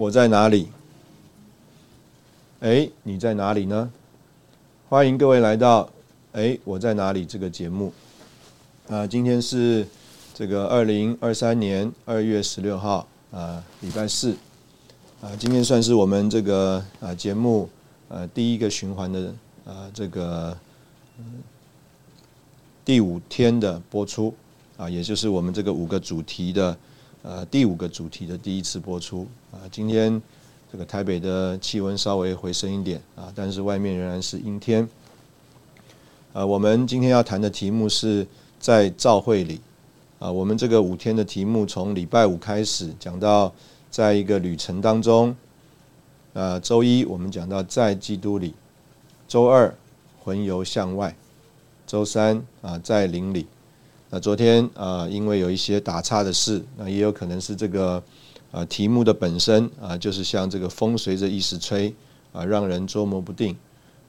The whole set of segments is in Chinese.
我在哪里？哎，你在哪里呢？欢迎各位来到《哎，我在哪里》这个节目。啊，今天是这个二零二三年二月十六号啊，礼拜四。啊，今天算是我们这个啊节目呃第一个循环的啊这个第五天的播出啊，也就是我们这个五个主题的。呃，第五个主题的第一次播出啊，今天这个台北的气温稍微回升一点啊，但是外面仍然是阴天。呃，我们今天要谈的题目是在照会里啊，我们这个五天的题目从礼拜五开始讲到在一个旅程当中，呃，周一我们讲到在基督里，周二魂游向外，周三啊在灵里。那昨天啊，因为有一些打岔的事，那也有可能是这个啊题目的本身啊，就是像这个风随着意识吹啊，让人捉摸不定。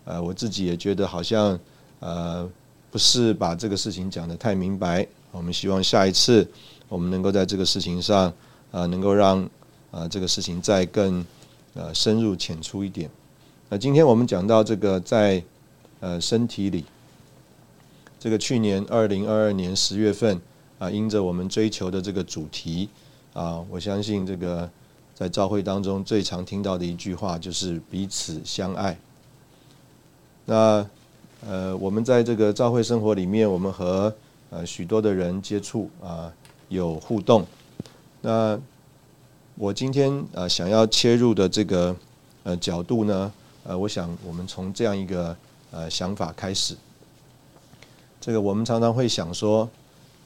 呃，我自己也觉得好像呃不是把这个事情讲得太明白。我们希望下一次我们能够在这个事情上啊，能够让啊这个事情再更呃深入浅出一点。那今天我们讲到这个在呃身体里。这个去年二零二二年十月份啊，因着我们追求的这个主题啊，我相信这个在教会当中最常听到的一句话就是彼此相爱。那呃，我们在这个教会生活里面，我们和呃许多的人接触啊，有互动。那我今天呃想要切入的这个呃角度呢，呃，我想我们从这样一个呃想法开始。这个我们常常会想说，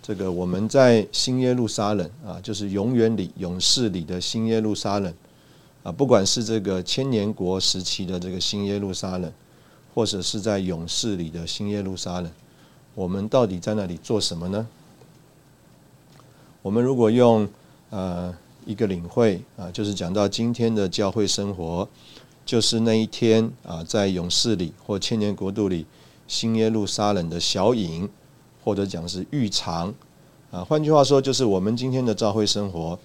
这个我们在新耶路撒冷啊，就是永远里勇士里的新耶路撒冷啊，不管是这个千年国时期的这个新耶路撒冷，或者是在勇士里的新耶路撒冷，我们到底在那里做什么呢？我们如果用呃一个领会啊，就是讲到今天的教会生活，就是那一天啊，在勇士里或千年国度里。新耶路撒冷的小影，或者讲是浴场，啊，换句话说，就是我们今天的教会生活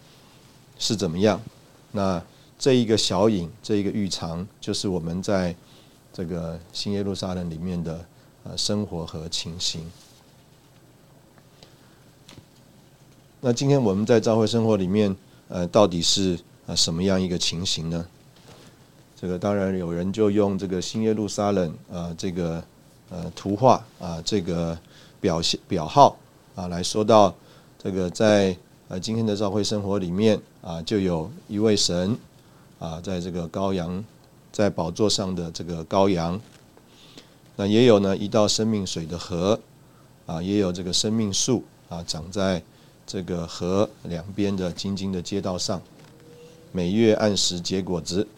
是怎么样？那这一个小影，这一个浴场，就是我们在这个新耶路撒冷里面的呃生活和情形。那今天我们在教会生活里面，呃，到底是啊什么样一个情形呢？这个当然有人就用这个新耶路撒冷啊这个。呃，图画啊，这个表现表号啊，来说到这个在呃今天的教会生活里面啊，就有一位神啊，在这个羔羊在宝座上的这个羔羊，那也有呢一道生命水的河啊，也有这个生命树啊，长在这个河两边的晶晶的街道上，每月按时结果子。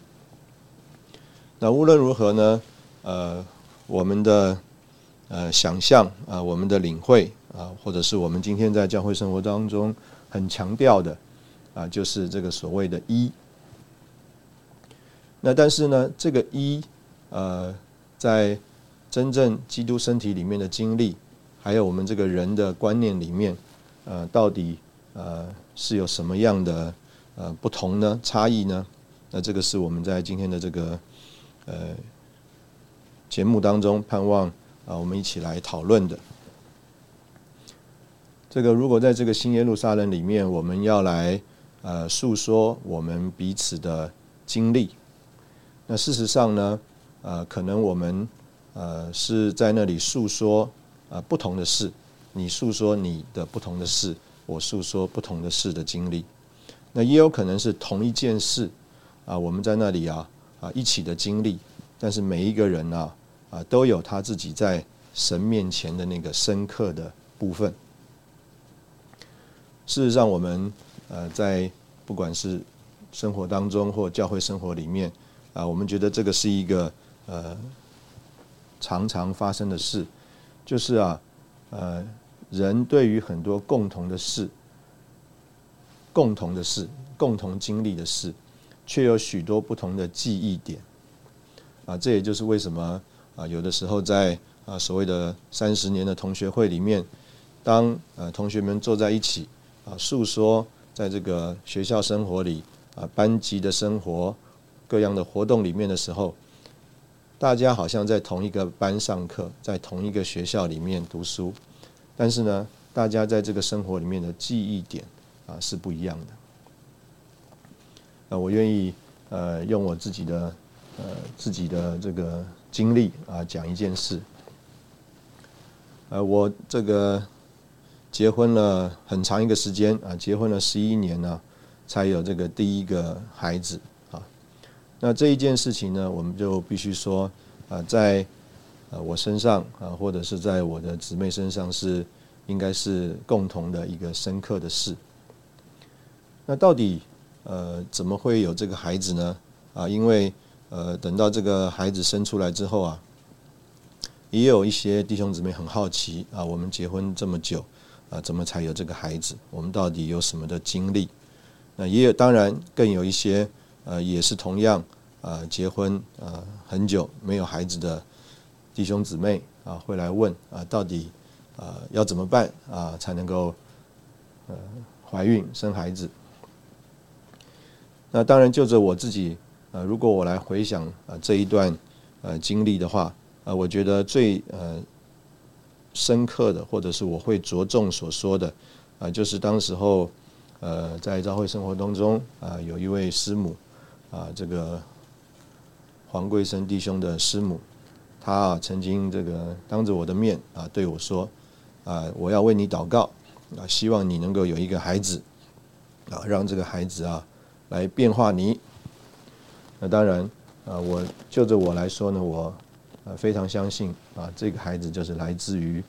那无论如何呢，呃。我们的呃想象啊，我们的领会啊，或者是我们今天在教会生活当中很强调的啊，就是这个所谓的“一”。那但是呢，这个“一”呃，在真正基督身体里面的经历，还有我们这个人的观念里面，呃，到底呃是有什么样的呃不同呢？差异呢？那这个是我们在今天的这个呃。节目当中，盼望啊，我们一起来讨论的。这个如果在这个新耶路撒冷里面，我们要来呃诉说我们彼此的经历那事实上呢，呃，可能我们呃是在那里诉说啊不同的事，你诉说你的不同的事，我诉说不同的事的经历。那也有可能是同一件事啊，我们在那里啊啊一起的经历，但是每一个人呢啊都有他自己在神面前的那个深刻的部分。事实上，我们呃在不管是生活当中或教会生活里面啊，我们觉得这个是一个呃常常发生的事，就是啊呃人对于很多共同的事、共同的事、共同经历的事，却有许多不同的记忆点啊。这也就是为什么啊有的时候在啊所谓的三十年的同学会里面，当呃同学们坐在一起。啊，诉说在这个学校生活里啊，班级的生活、各样的活动里面的时候，大家好像在同一个班上课，在同一个学校里面读书，但是呢，大家在这个生活里面的记忆点啊是不一样的。啊，我愿意呃用我自己的呃自己的这个经历啊讲一件事。呃，我这个。结婚了很长一个时间啊，结婚了十一年呢，才有这个第一个孩子啊。那这一件事情呢，我们就必须说啊，在呃我身上啊，或者是在我的姊妹身上，是应该是共同的一个深刻的事。那到底呃怎么会有这个孩子呢？啊，因为呃等到这个孩子生出来之后啊，也有一些弟兄姊妹很好奇啊，我们结婚这么久。啊，怎么才有这个孩子？我们到底有什么的经历？那也有，当然更有一些，呃，也是同样，啊，结婚啊很久没有孩子的弟兄姊妹啊，会来问啊，到底啊要怎么办啊才能够呃怀孕生孩子？那当然就着我自己，呃，如果我来回想啊这一段呃经历的话，啊，我觉得最呃。深刻的，或者是我会着重所说的，啊，就是当时候，呃，在教会生活当中，啊，有一位师母，啊，这个黄贵生弟兄的师母，他啊曾经这个当着我的面啊对我说，啊，我要为你祷告，啊，希望你能够有一个孩子，啊，让这个孩子啊来变化你。那当然，啊，我就着我来说呢，我。呃，非常相信啊，这个孩子就是来自于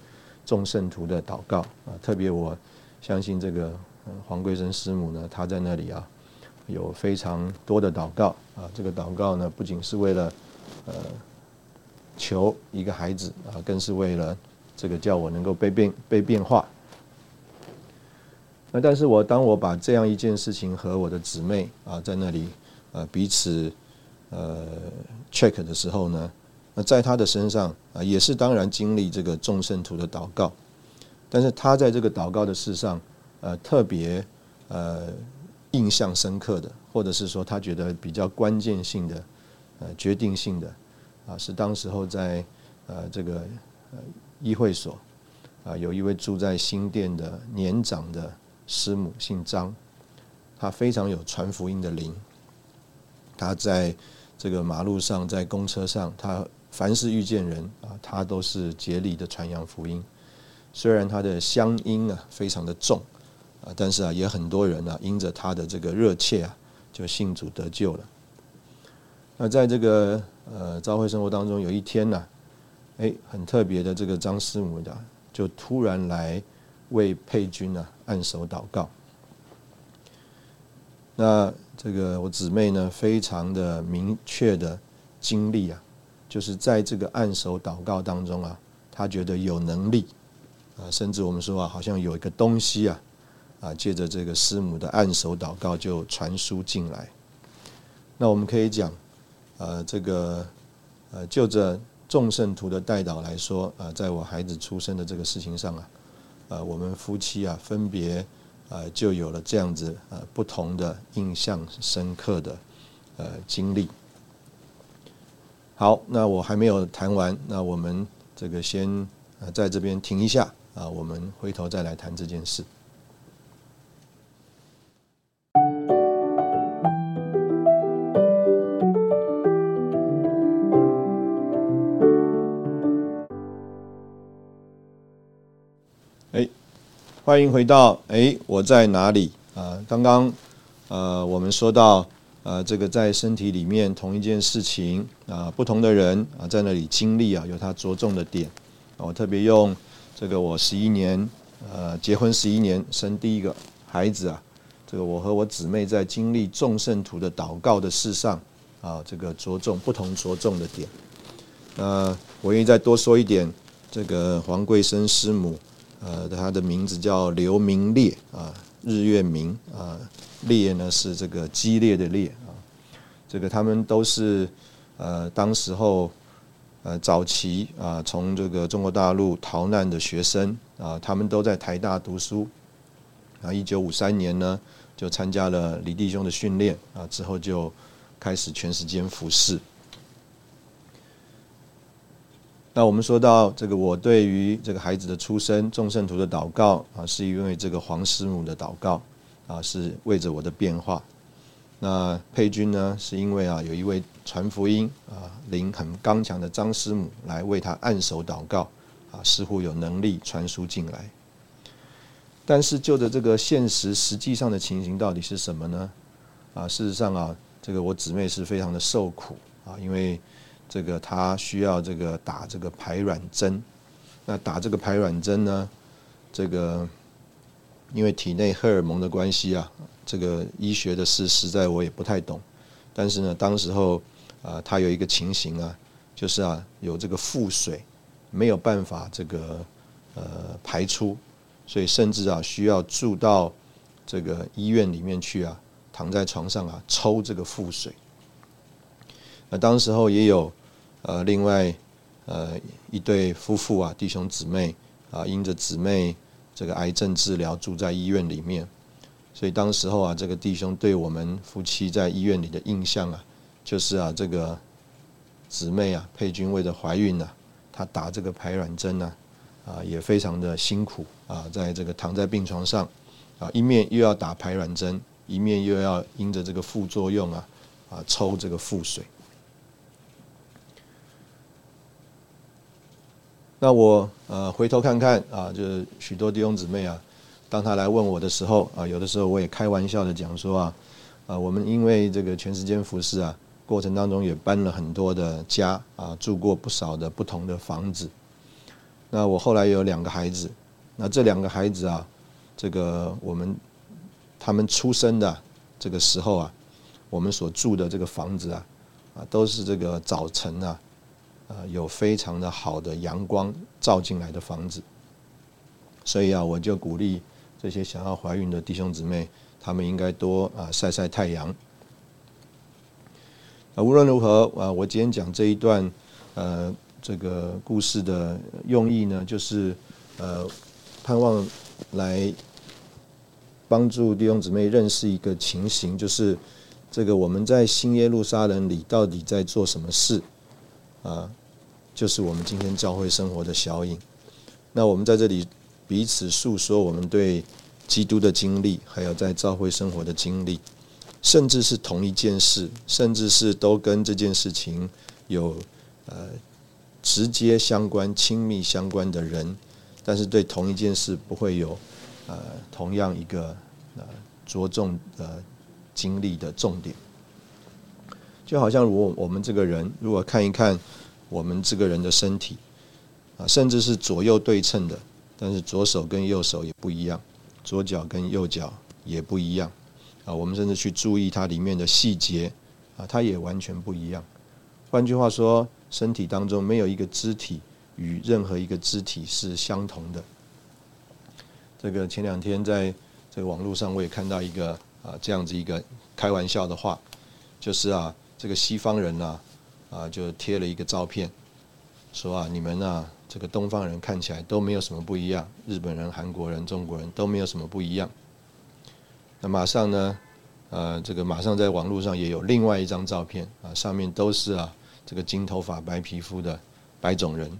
众圣徒的祷告啊。特别我相信这个黄桂生师母呢，她在那里啊有非常多的祷告啊。这个祷告呢，不仅是为了呃求一个孩子啊，更是为了这个叫我能够被变被变化。那但是我当我把这样一件事情和我的姊妹啊在那里呃彼此呃 check 的时候呢。那在他的身上啊，也是当然经历这个众圣徒的祷告，但是他在这个祷告的事上，呃，特别呃印象深刻的，或者是说他觉得比较关键性的、呃决定性的，啊，是当时候在呃这个呃议会所啊，有一位住在新店的年长的师母，姓张，他非常有传福音的灵，他在这个马路上，在公车上，他。凡是遇见人啊，他都是竭力的传扬福音。虽然他的乡音啊非常的重啊，但是啊也很多人啊因着他的这个热切啊，就信主得救了。那在这个呃朝会生活当中，有一天呢，哎，很特别的这个张师母的就突然来为佩君呢按手祷告。那这个我姊妹呢，非常的明确的经历啊。就是在这个按手祷告当中啊，她觉得有能力啊，甚至我们说啊，好像有一个东西啊，啊，借着这个师母的按手祷告就传输进来。那我们可以讲，呃，这个呃，就着众圣徒的代祷来说啊，在我孩子出生的这个事情上啊，呃，我们夫妻啊，分别呃，就有了这样子呃不同的印象深刻的呃经历。好，那我还没有谈完，那我们这个先呃在这边停一下啊，我们回头再来谈这件事。欢迎回到哎，我在哪里啊？刚刚呃，我们说到呃，这个在身体里面同一件事情啊，不同的人啊，在那里经历啊，有他着重的点。我特别用这个我十一年呃，结婚十一年生第一个孩子啊，这个我和我姊妹在经历众圣徒的祷告的事上啊，这个着重不同着重的点。呃，我愿意再多说一点，这个黄桂生师母。呃，他的名字叫刘明烈啊，日月明啊，烈呢是这个激烈的烈啊。这个他们都是呃，当时候呃早期啊，从这个中国大陆逃难的学生啊，他们都在台大读书啊。一九五三年呢，就参加了李弟兄的训练啊，之后就开始全时间服侍。那我们说到这个，我对于这个孩子的出生，众圣徒的祷告啊，是因为这个黄师母的祷告啊，是为着我的变化。那佩君呢，是因为啊，有一位传福音啊，灵很刚强的张师母来为他按手祷告啊，似乎有能力传输进来。但是就着这个现实实际上的情形到底是什么呢？啊，事实上啊，这个我姊妹是非常的受苦啊，因为。这个他需要这个打这个排卵针，那打这个排卵针呢？这个因为体内荷尔蒙的关系啊，这个医学的事实在我也不太懂。但是呢，当时候啊，他有一个情形啊，就是啊，有这个腹水没有办法这个呃排出，所以甚至啊需要住到这个医院里面去啊，躺在床上啊抽这个腹水。那当时候也有。呃，另外，呃，一对夫妇啊，弟兄姊妹啊，因着姊妹这个癌症治疗住在医院里面，所以当时候啊，这个弟兄对我们夫妻在医院里的印象啊，就是啊，这个姊妹啊，佩君为了怀孕呢，她打这个排卵针呢，啊，也非常的辛苦啊，在这个躺在病床上啊，一面又要打排卵针，一面又要因着这个副作用啊，啊，抽这个腹水。那我呃回头看看啊，就是许多弟兄姊妹啊，当他来问我的时候啊，有的时候我也开玩笑的讲说啊，啊我们因为这个全时间服侍啊，过程当中也搬了很多的家啊，住过不少的不同的房子。那我后来有两个孩子，那这两个孩子啊，这个我们他们出生的这个时候啊，我们所住的这个房子啊，啊都是这个早晨啊。呃，有非常的好的阳光照进来的房子，所以啊，我就鼓励这些想要怀孕的弟兄姊妹，他们应该多啊晒晒太阳。啊，无论如何啊，我今天讲这一段呃这个故事的用意呢，就是呃盼望来帮助弟兄姊妹认识一个情形，就是这个我们在新耶路撒冷里到底在做什么事。啊，就是我们今天教会生活的小影。那我们在这里彼此诉说我们对基督的经历，还有在教会生活的经历，甚至是同一件事，甚至是都跟这件事情有呃直接相关、亲密相关的人，但是对同一件事不会有呃同样一个呃着重呃经历的重点。就好像如果我们这个人，如果看一看我们这个人的身体，啊，甚至是左右对称的，但是左手跟右手也不一样，左脚跟右脚也不一样，啊，我们甚至去注意它里面的细节，啊，它也完全不一样。换句话说，身体当中没有一个肢体与任何一个肢体是相同的。这个前两天在这个网络上我也看到一个啊这样子一个开玩笑的话，就是啊。这个西方人呢，啊，就贴了一个照片，说啊，你们啊，这个东方人看起来都没有什么不一样，日本人、韩国人、中国人都没有什么不一样。那马上呢，呃，这个马上在网络上也有另外一张照片啊，上面都是啊，这个金头发、白皮肤的白种人，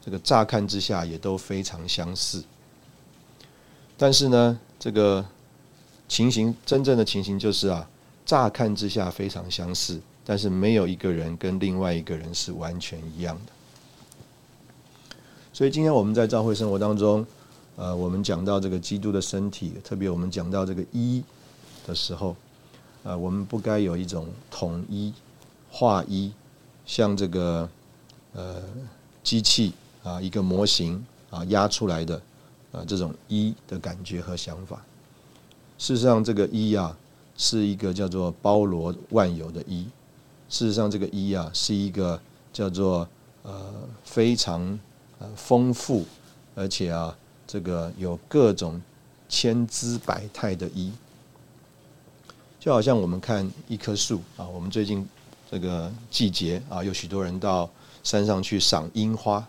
这个乍看之下也都非常相似，但是呢，这个。情形真正的情形就是啊，乍看之下非常相似，但是没有一个人跟另外一个人是完全一样的。所以今天我们在教会生活当中，呃，我们讲到这个基督的身体，特别我们讲到这个一的时候，呃，我们不该有一种统一、划一，像这个呃机器啊一个模型啊压出来的啊这种一的感觉和想法。事实上，这个一啊是一个叫做包罗万有的“一”。事实上，这个“一”啊是一个叫做呃非常呃丰富，而且啊这个有各种千姿百态的“一”。就好像我们看一棵树啊，我们最近这个季节啊，有许多人到山上去赏樱花。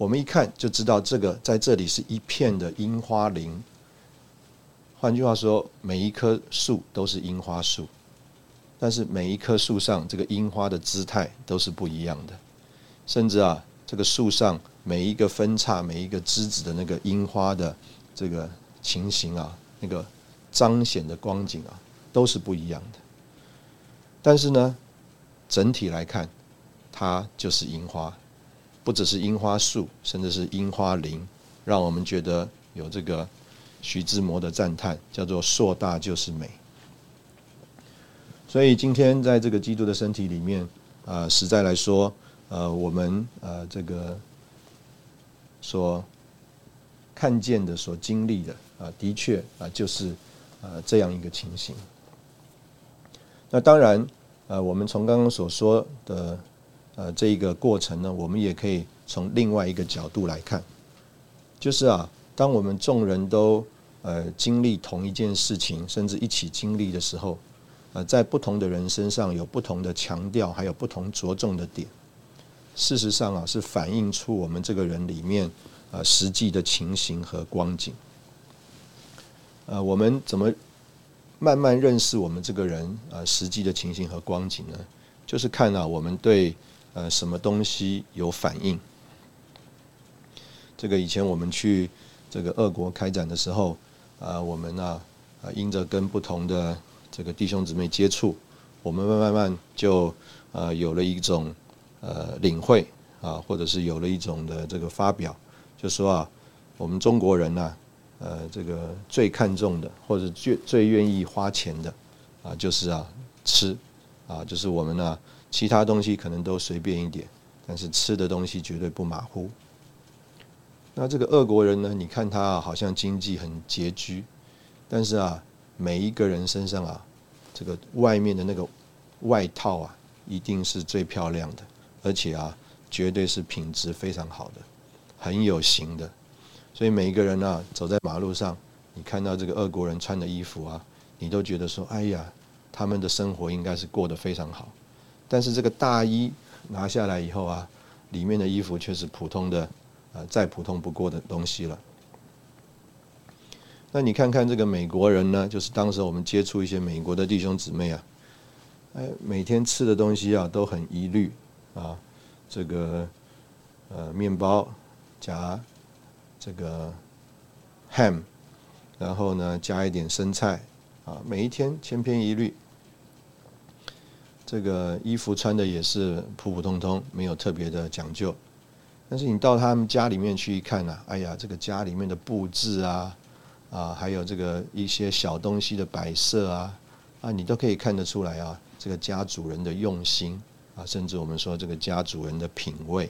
我们一看就知道，这个在这里是一片的樱花林。换句话说，每一棵树都是樱花树，但是每一棵树上这个樱花的姿态都是不一样的。甚至啊，这个树上每一个分叉、每一个枝子的那个樱花的这个情形啊，那个彰显的光景啊，都是不一样的。但是呢，整体来看，它就是樱花。不只是樱花树，甚至是樱花林，让我们觉得有这个徐志摩的赞叹，叫做“硕大就是美”。所以今天在这个基督的身体里面，啊，实在来说，呃，我们呃这个所看见的、所经历的，啊，的确啊，就是呃这样一个情形。那当然，呃，我们从刚刚所说的。呃，这一个过程呢，我们也可以从另外一个角度来看，就是啊，当我们众人都呃经历同一件事情，甚至一起经历的时候，呃，在不同的人身上有不同的强调，还有不同着重的点。事实上啊，是反映出我们这个人里面呃实际的情形和光景。呃，我们怎么慢慢认识我们这个人呃实际的情形和光景呢？就是看啊，我们对呃，什么东西有反应？这个以前我们去这个俄国开展的时候，啊，我们呢，啊，因着跟不同的这个弟兄姊妹接触，我们慢慢慢就呃有了一种呃领会啊，或者是有了一种的这个发表，就说啊，我们中国人呢，呃，这个最看重的或者最最愿意花钱的啊，就是啊吃啊，就是我们呢。其他东西可能都随便一点，但是吃的东西绝对不马虎。那这个俄国人呢？你看他啊，好像经济很拮据，但是啊，每一个人身上啊，这个外面的那个外套啊，一定是最漂亮的，而且啊，绝对是品质非常好的，很有型的。所以每一个人啊，走在马路上，你看到这个俄国人穿的衣服啊，你都觉得说：哎呀，他们的生活应该是过得非常好。但是这个大衣拿下来以后啊，里面的衣服却是普通的，呃，再普通不过的东西了。那你看看这个美国人呢，就是当时我们接触一些美国的弟兄姊妹啊，哎，每天吃的东西啊都很一律啊，这个呃面包夹这个 ham，然后呢加一点生菜啊，每一天千篇一律。这个衣服穿的也是普普通通，没有特别的讲究。但是你到他们家里面去一看呢，哎呀，这个家里面的布置啊，啊，还有这个一些小东西的摆设啊，啊，你都可以看得出来啊，这个家主人的用心啊，甚至我们说这个家主人的品味，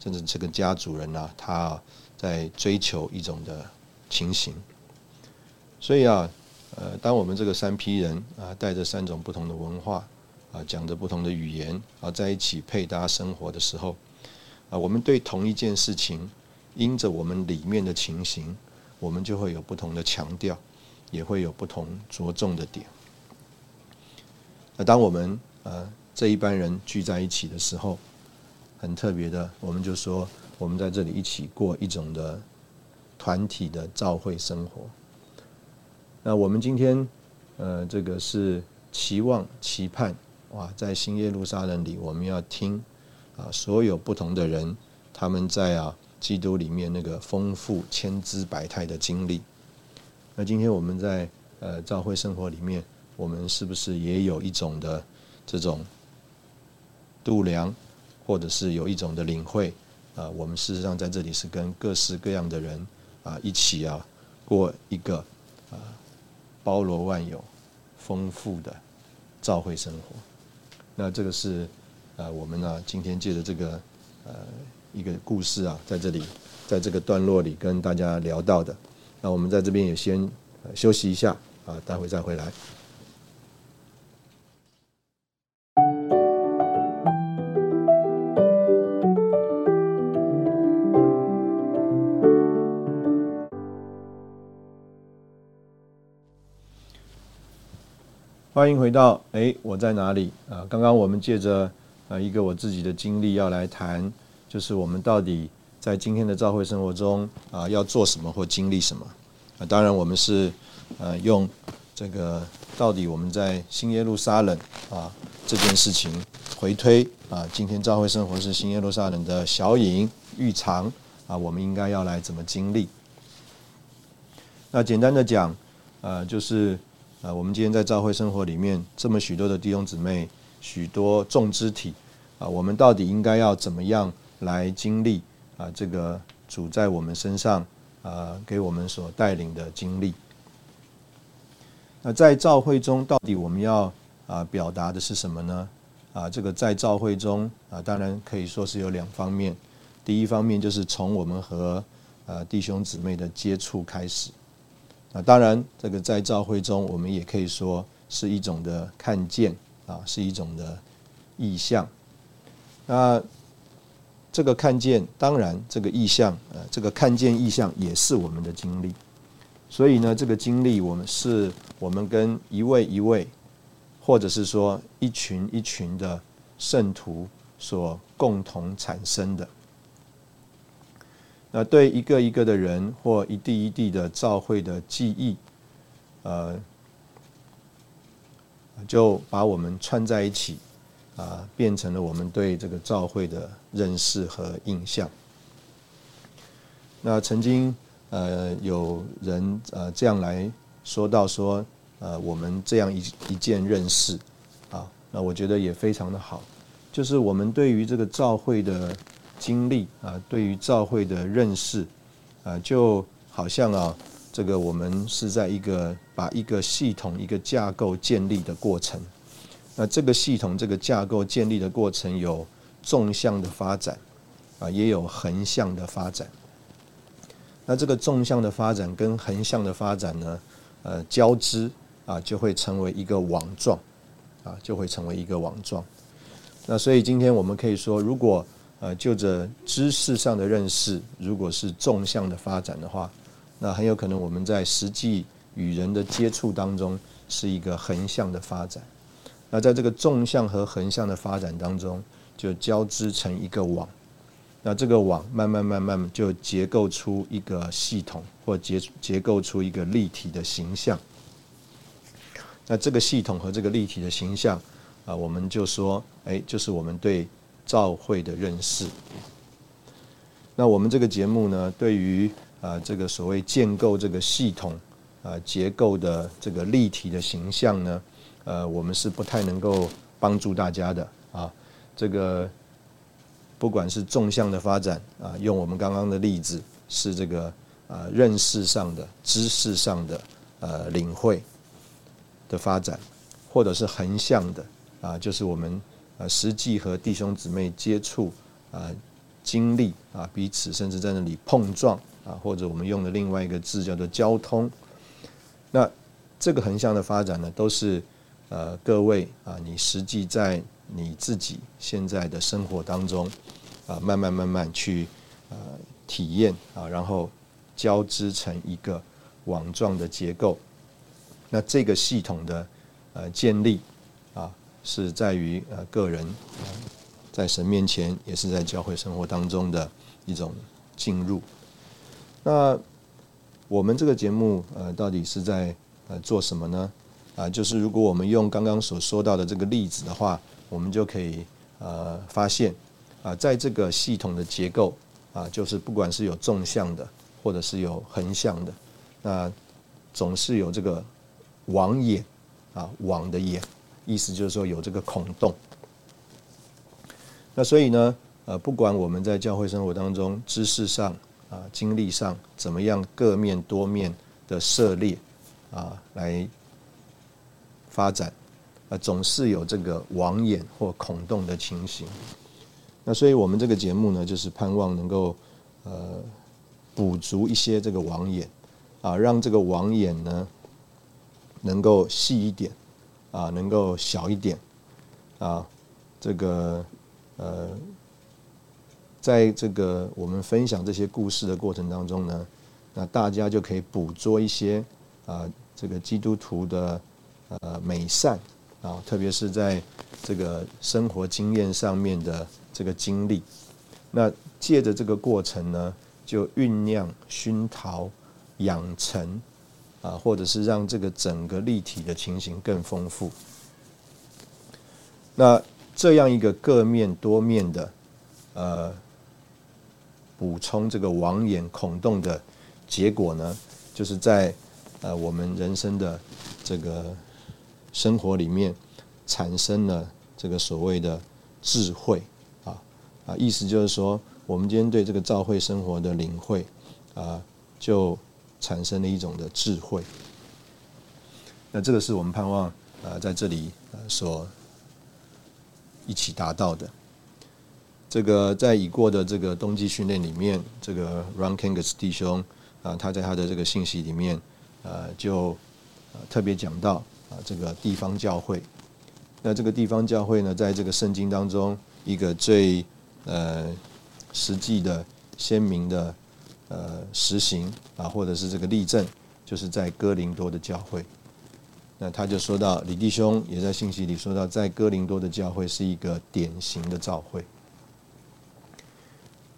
甚至这个家主人呢，他在追求一种的情形。所以啊，呃，当我们这个三批人啊，带着三种不同的文化。啊，讲着不同的语言啊，在一起配搭生活的时候，啊，我们对同一件事情，因着我们里面的情形，我们就会有不同的强调，也会有不同着重的点。那当我们呃这一班人聚在一起的时候，很特别的，我们就说，我们在这里一起过一种的团体的召会生活。那我们今天呃，这个是期望期盼。哇，在新耶路撒冷里，我们要听啊，所有不同的人，他们在啊基督里面那个丰富千姿百态的经历。那今天我们在呃教会生活里面，我们是不是也有一种的这种度量，或者是有一种的领会啊，我们事实上在这里是跟各式各样的人啊一起啊过一个啊包罗万有、丰富的教会生活。那这个是啊我们呢今天借着这个呃一个故事啊，在这里在这个段落里跟大家聊到的。那我们在这边也先休息一下啊，待会再回来。欢迎回到哎，我在哪里啊？刚刚我们借着呃一个我自己的经历要来谈，就是我们到底。在今天的教会生活中啊，要做什么或经历什么啊？当然，我们是呃用这个到底我们在新耶路撒冷啊这件事情回推啊，今天教会生活是新耶路撒冷的小影浴场啊，我们应该要来怎么经历？那简单的讲，呃，就是啊，我们今天在教会生活里面这么许多的弟兄姊妹，许多众肢体啊，我们到底应该要怎么样来经历？啊，这个主在我们身上啊，给我们所带领的经历。那在召会中，到底我们要啊表达的是什么呢？啊，这个在召会中啊，当然可以说是有两方面。第一方面就是从我们和呃弟兄姊妹的接触开始。啊，当然这个在召会中，我们也可以说是一种的看见啊，是一种的意象。那这个看见，当然这个意象，呃，这个看见意象也是我们的经历。所以呢，这个经历，我们是我们跟一位一位，或者是说一群一群的圣徒所共同产生的。那对一个一个的人或一地一地的召会的记忆，呃，就把我们串在一起。啊，变成了我们对这个教会的认识和印象。那曾经呃有人呃这样来说到说，呃我们这样一一件认识啊，那我觉得也非常的好，就是我们对于这个教会的经历啊，对于教会的认识啊，就好像啊，这个我们是在一个把一个系统、一个架构建立的过程。那这个系统、这个架构建立的过程有纵向的发展，啊，也有横向的发展。那这个纵向的发展跟横向的发展呢，呃，交织啊，就会成为一个网状，啊，就会成为一个网状。那所以今天我们可以说，如果呃就着知识上的认识，如果是纵向的发展的话，那很有可能我们在实际与人的接触当中是一个横向的发展。那在这个纵向和横向的发展当中，就交织成一个网。那这个网慢慢慢慢就结构出一个系统，或结结构出一个立体的形象。那这个系统和这个立体的形象啊，我们就说，哎，就是我们对教会的认识。那我们这个节目呢，对于啊这个所谓建构这个系统啊结构的这个立体的形象呢？呃，我们是不太能够帮助大家的啊。这个不管是纵向的发展啊，用我们刚刚的例子是这个啊认识上的、知识上的呃领会的发展，或者是横向的啊，就是我们呃实际和弟兄姊妹接触啊经历啊彼此甚至在那里碰撞啊，或者我们用的另外一个字叫做交通。那这个横向的发展呢，都是。呃，各位啊，你实际在你自己现在的生活当中啊，慢慢慢慢去呃体验啊，然后交织成一个网状的结构。那这个系统的呃建立，是在于呃个人在神面前，也是在教会生活当中的一种进入。那我们这个节目呃，到底是在呃做什么呢？啊，就是如果我们用刚刚所说到的这个例子的话，我们就可以呃发现啊，在这个系统的结构啊，就是不管是有纵向的，或者是有横向的，那总是有这个网眼啊，网的眼，意思就是说有这个孔洞。那所以呢，呃，不管我们在教会生活当中知识上啊、经历上怎么样各面多面的涉猎啊，来发展，啊，总是有这个网眼或孔洞的情形。那所以我们这个节目呢，就是盼望能够呃补足一些这个网眼啊，让这个网眼呢能够细一点啊，能够小一点啊，这个呃。在这个我们分享这些故事的过程当中呢，那大家就可以捕捉一些啊，这个基督徒的呃美善啊，特别是在这个生活经验上面的这个经历。那借着这个过程呢，就酝酿、熏陶、养成啊，或者是让这个整个立体的情形更丰富。那这样一个各面多面的呃。补充这个网眼孔洞的结果呢，就是在呃我们人生的这个生活里面产生了这个所谓的智慧啊啊，意思就是说，我们今天对这个照会生活的领会啊，就产生了一种的智慧。那这个是我们盼望啊在这里呃所一起达到的。这个在已过的这个冬季训练里面，这个 Ron Kangas 弟兄啊，他在他的这个信息里面，呃，就特别讲到啊，这个地方教会。那这个地方教会呢，在这个圣经当中，一个最呃实际的、鲜明的呃实行啊，或者是这个例证，就是在哥林多的教会。那他就说到，李弟兄也在信息里说到，在哥林多的教会是一个典型的教会。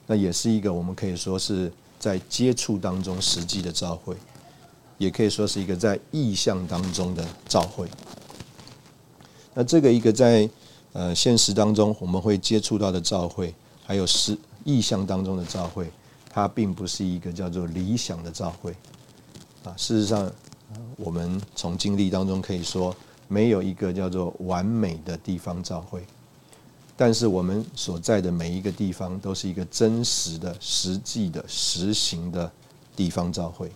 那也是一个我们可以说是在接触当中实际的召会，也可以说是一个在意象当中的召会。那这个一个在呃现实当中我们会接触到的召会，还有是意象当中的召会，它并不是一个叫做理想的召会啊。事实上，我们从经历当中可以说，没有一个叫做完美的地方召会。但是我们所在的每一个地方都是一个真实的、实际的、实行的地方召会。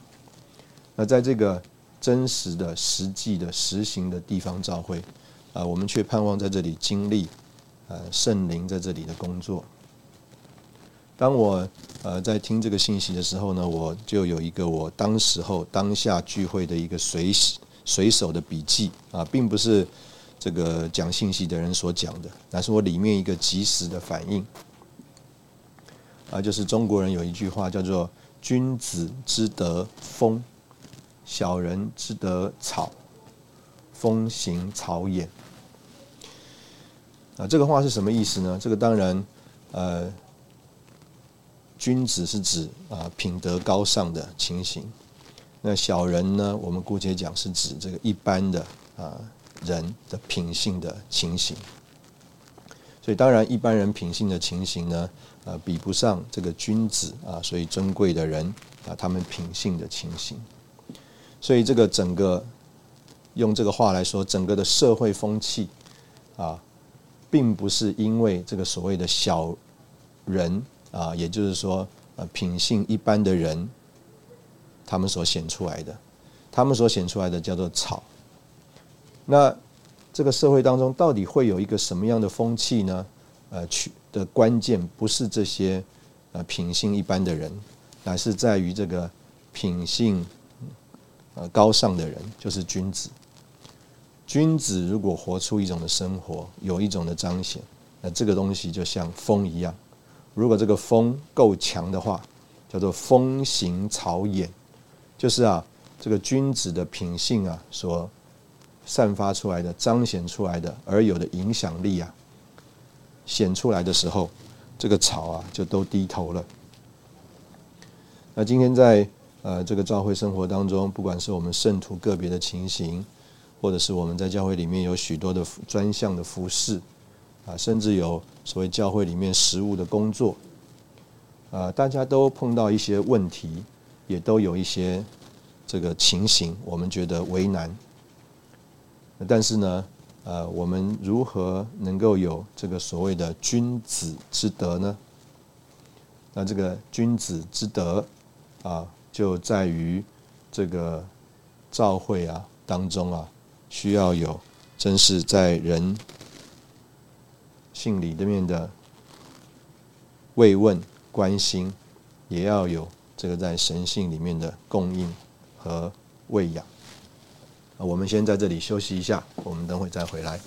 那在这个真实的、实际的、实行的地方召会，啊，我们却盼望在这里经历，呃，圣灵在这里的工作。当我呃在听这个信息的时候呢，我就有一个我当时候当下聚会的一个随随手的笔记啊，并不是。这个讲信息的人所讲的，那是我里面一个及时的反应啊，就是中国人有一句话叫做“君子之德风，小人之德草，风行草偃”。啊，这个话是什么意思呢？这个当然，呃，君子是指啊品德高尚的情形，那小人呢，我们姑且讲是指这个一般的啊。人的品性的情形，所以当然一般人品性的情形呢，呃，比不上这个君子啊，所以尊贵的人啊，他们品性的情形。所以这个整个用这个话来说，整个的社会风气啊，并不是因为这个所谓的小人啊，也就是说呃品性一般的人，他们所显出来的，他们所显出来的叫做草。那这个社会当中到底会有一个什么样的风气呢？呃，取的关键不是这些呃品性一般的人，乃是在于这个品性呃高尚的人，就是君子。君子如果活出一种的生活，有一种的彰显，那这个东西就像风一样。如果这个风够强的话，叫做风行草偃，就是啊，这个君子的品性啊所。散发出来的、彰显出来的而有的影响力啊，显出来的时候，这个草啊就都低头了。那今天在呃这个教会生活当中，不管是我们圣徒个别的情形，或者是我们在教会里面有许多的专项的服饰啊，甚至有所谓教会里面实务的工作啊，大家都碰到一些问题，也都有一些这个情形，我们觉得为难。但是呢，呃，我们如何能够有这个所谓的君子之德呢？那这个君子之德啊，就在于这个教会啊当中啊，需要有真是在人信里面的慰问关心，也要有这个在神性里面的供应和喂养。我们先在这里休息一下，我们等会再回来。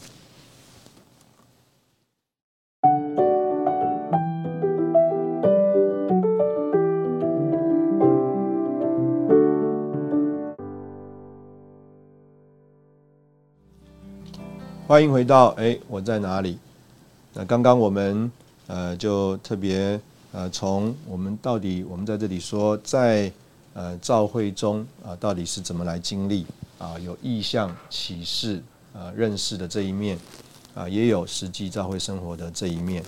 欢迎回到哎，我在哪里？那刚刚我们呃就特别呃从我们到底我们在这里说在呃召会中啊到底是怎么来经历啊有意向启示啊认识的这一面啊也有实际召会生活的这一面，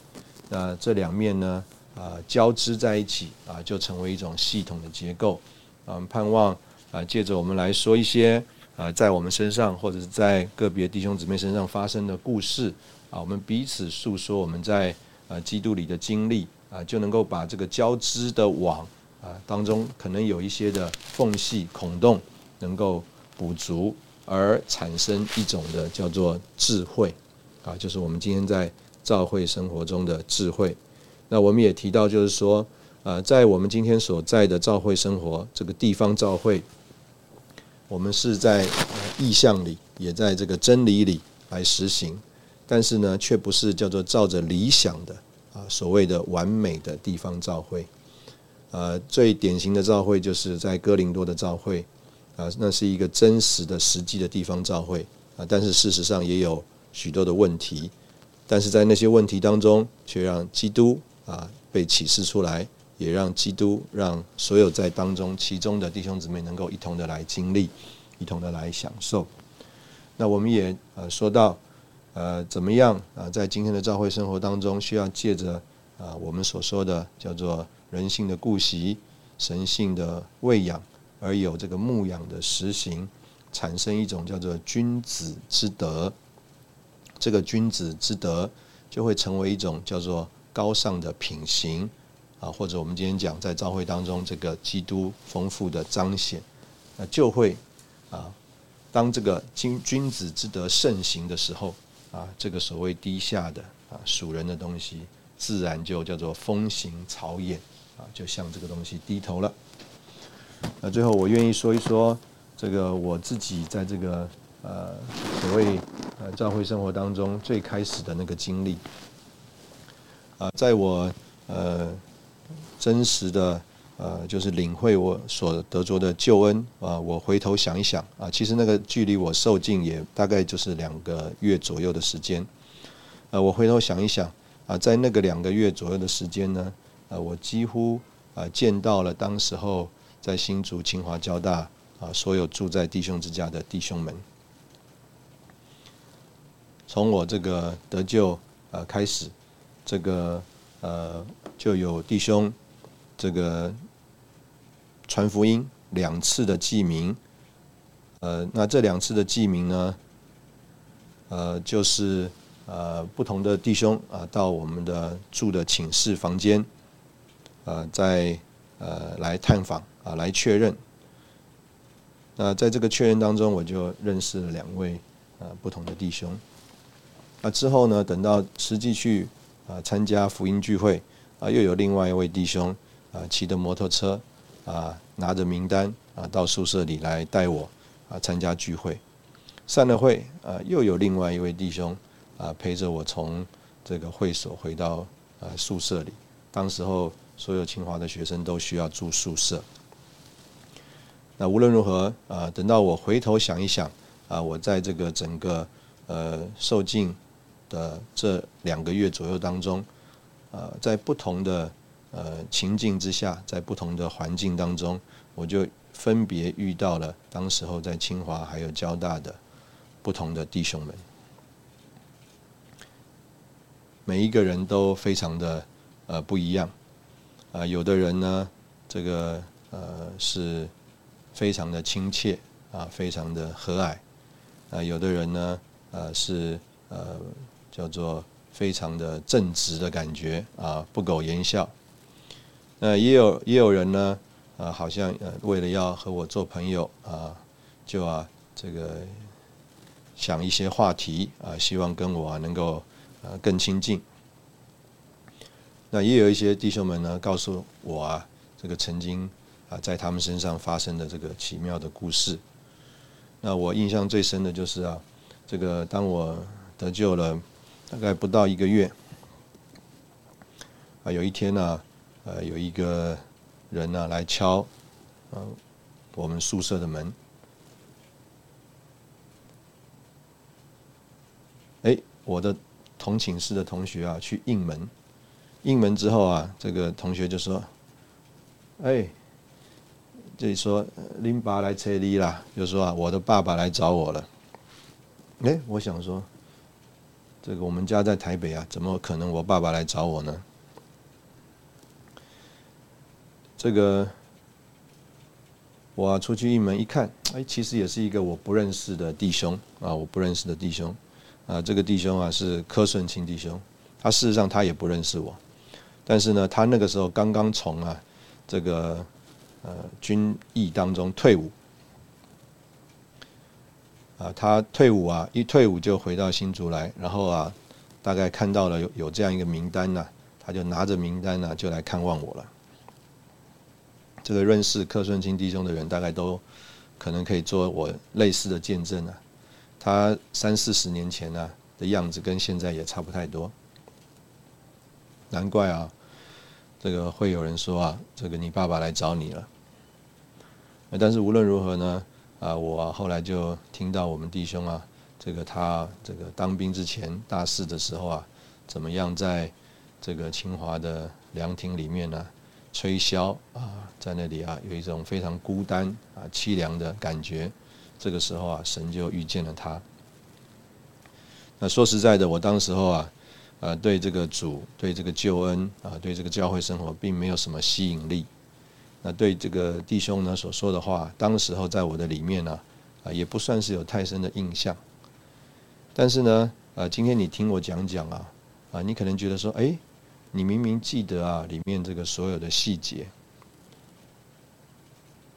那这两面呢啊交织在一起啊就成为一种系统的结构啊盼望啊借着我们来说一些。啊，在我们身上，或者是在个别弟兄姊妹身上发生的故事啊，我们彼此诉说我们在呃基督里的经历啊，就能够把这个交织的网啊当中可能有一些的缝隙孔洞能够补足，而产生一种的叫做智慧啊，就是我们今天在教会生活中的智慧。那我们也提到，就是说，呃，在我们今天所在的教会生活这个地方教会。我们是在意象里，也在这个真理里来实行，但是呢，却不是叫做照着理想的啊所谓的完美的地方召会。呃，最典型的召会就是在哥林多的召会啊，那是一个真实的实际的地方召会啊，但是事实上也有许多的问题，但是在那些问题当中，却让基督啊被启示出来。也让基督，让所有在当中其中的弟兄姊妹能够一同的来经历，一同的来享受。那我们也呃说到，呃怎么样啊，在今天的教会生活当中，需要借着啊我们所说的叫做人性的顾惜、神性的喂养，而有这个牧养的实行，产生一种叫做君子之德。这个君子之德就会成为一种叫做高尚的品行。啊，或者我们今天讲在教会当中这个基督丰富的彰显，那就会啊，当这个君君子之德盛行的时候啊，这个所谓低下的啊属人的东西，自然就叫做风行草偃啊，就向这个东西低头了。那最后我愿意说一说这个我自己在这个呃所谓呃教会生活当中最开始的那个经历啊，在我呃。真实的，呃，就是领会我所得着的救恩啊！我回头想一想啊，其实那个距离我受尽也大概就是两个月左右的时间。呃，我回头想一想啊，在那个两个月左右的时间呢，呃，我几乎啊见到了当时候在新竹清华交大啊所有住在弟兄之家的弟兄们。从我这个得救呃开始，这个呃就有弟兄。这个传福音两次的记名，呃，那这两次的记名呢，呃，就是呃不同的弟兄啊，到我们的住的寝室房间，呃，在呃来探访啊，来确认。那在这个确认当中，我就认识了两位啊不同的弟兄。那之后呢，等到实际去啊参加福音聚会啊，又有另外一位弟兄。啊，骑着摩托车，啊，拿着名单，啊，到宿舍里来带我，啊，参加聚会。散了会，啊，又有另外一位弟兄，啊，陪着我从这个会所回到啊宿舍里。当时候，所有清华的学生都需要住宿舍。那无论如何，啊，等到我回头想一想，啊，我在这个整个呃受尽的这两个月左右当中，啊，在不同的。呃，情境之下，在不同的环境当中，我就分别遇到了当时候在清华还有交大的不同的弟兄们，每一个人都非常的呃不一样，啊，有的人呢，这个呃是非常的亲切啊，非常的和蔼，啊，有的人呢，呃是呃叫做非常的正直的感觉啊，不苟言笑。那也有也有人呢，啊，好像呃为了要和我做朋友啊，就啊这个想一些话题啊，希望跟我啊能够呃更亲近。那也有一些弟兄们呢，告诉我啊，这个曾经啊在他们身上发生的这个奇妙的故事。那我印象最深的就是啊，这个当我得救了大概不到一个月，啊有一天呢，呃有一个人呢来敲，呃我们宿舍的门，哎我的同寝室的同学啊去应门。应门之后啊，这个同学就说：“哎，这里说林爸来催你啦，就说啊，我的爸爸来找我了。”哎，我想说，这个我们家在台北啊，怎么可能我爸爸来找我呢？这个我出去一门一看，哎，其实也是一个我不认识的弟兄啊，我不认识的弟兄啊，这个弟兄啊是柯顺清弟兄，他事实上他也不认识我。但是呢，他那个时候刚刚从啊这个呃军役当中退伍，啊，他退伍啊一退伍就回到新竹来，然后啊大概看到了有有这样一个名单呢，他就拿着名单呢就来看望我了。这个认识柯顺清弟兄的人，大概都可能可以做我类似的见证啊。他三四十年前呢的样子跟现在也差不太多。难怪啊，这个会有人说啊，这个你爸爸来找你了。但是无论如何呢，啊，我后来就听到我们弟兄啊，这个他这个当兵之前大四的时候啊，怎么样在这个清华的凉亭里面呢吹箫啊，在那里啊有一种非常孤单啊凄凉的感觉。这个时候啊，神就遇见了他。那说实在的，我当时候啊。呃，对这个主，对这个救恩啊，对这个教会生活，并没有什么吸引力。那对这个弟兄呢所说的话，当时候在我的里面呢，啊，也不算是有太深的印象。但是呢，呃，今天你听我讲讲啊，啊，你可能觉得说，哎，你明明记得啊，里面这个所有的细节，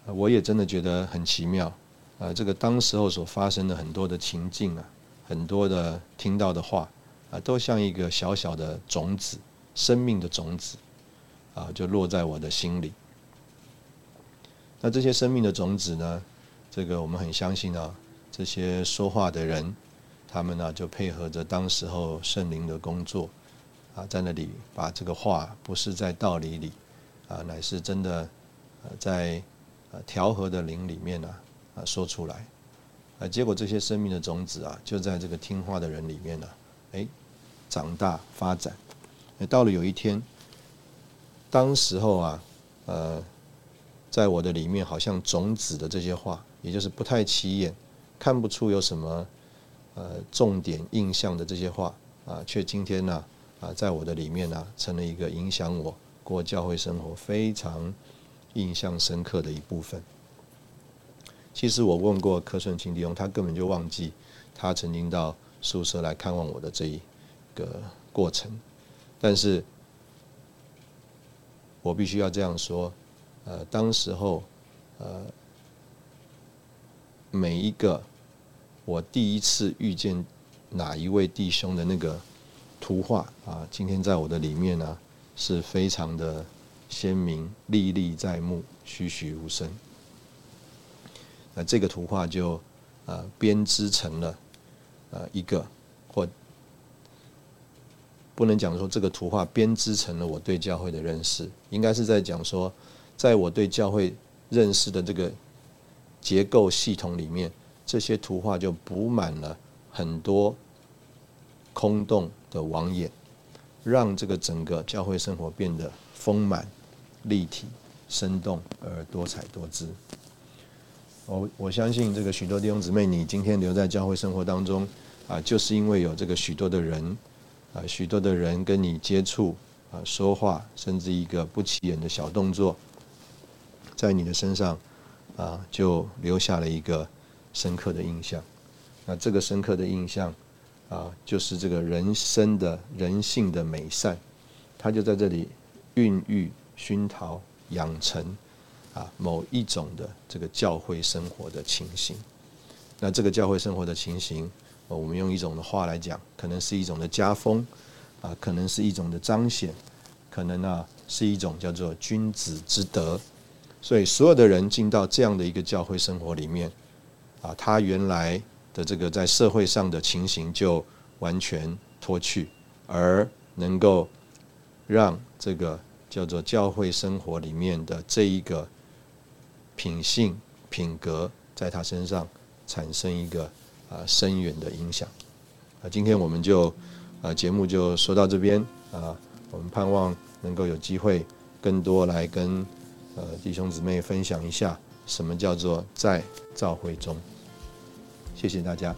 我也真的觉得很奇妙。啊，这个当时候所发生的很多的情境啊，很多的听到的话。啊，都像一个小小的种子，生命的种子，啊，就落在我的心里。那这些生命的种子呢？这个我们很相信啊，这些说话的人，他们呢就配合着当时候圣灵的工作，啊，在那里把这个话不是在道理里，啊，乃是真的，在调和的灵里面呢，啊，说出来，啊，结果这些生命的种子啊，就在这个听话的人里面呢，哎。长大发展，到了有一天，当时候啊，呃，在我的里面好像种子的这些话，也就是不太起眼，看不出有什么呃重点印象的这些话啊，却今天呢，啊在我的里面呢，成了一个影响我过教会生活非常印象深刻的一部分。其实我问过柯顺清弟兄，他根本就忘记他曾经到宿舍来看望我的这一。个过程，但是我必须要这样说，呃，当时候，呃，每一个我第一次遇见哪一位弟兄的那个图画啊，今天在我的里面呢，是非常的鲜明、历历在目、栩栩如生。那这个图画就啊编织成了呃一个或。不能讲说这个图画编织成了我对教会的认识，应该是在讲说，在我对教会认识的这个结构系统里面，这些图画就补满了很多空洞的网眼，让这个整个教会生活变得丰满、立体、生动而多彩多姿。我我相信这个许多弟兄姊妹，你今天留在教会生活当中啊，就是因为有这个许多的人。啊，许多的人跟你接触啊，说话，甚至一个不起眼的小动作，在你的身上啊，就留下了一个深刻的印象。那这个深刻的印象啊，就是这个人生的人性的美善，它就在这里孕育、熏陶、养成啊某一种的这个教会生活的情形。那这个教会生活的情形，我们用一种的话来讲，可能是一种的家风啊，可能是一种的彰显，可能呢是一种叫做君子之德。所以所有的人进到这样的一个教会生活里面，啊，他原来的这个在社会上的情形就完全脱去，而能够让这个叫做教会生活里面的这一个品性品格，在他身上产生一个啊深远的影响。啊，今天我们就啊节目就说到这边啊，我们盼望能够有机会更多来跟。呃，弟兄姊妹分享一下，什么叫做在教会中？谢谢大家。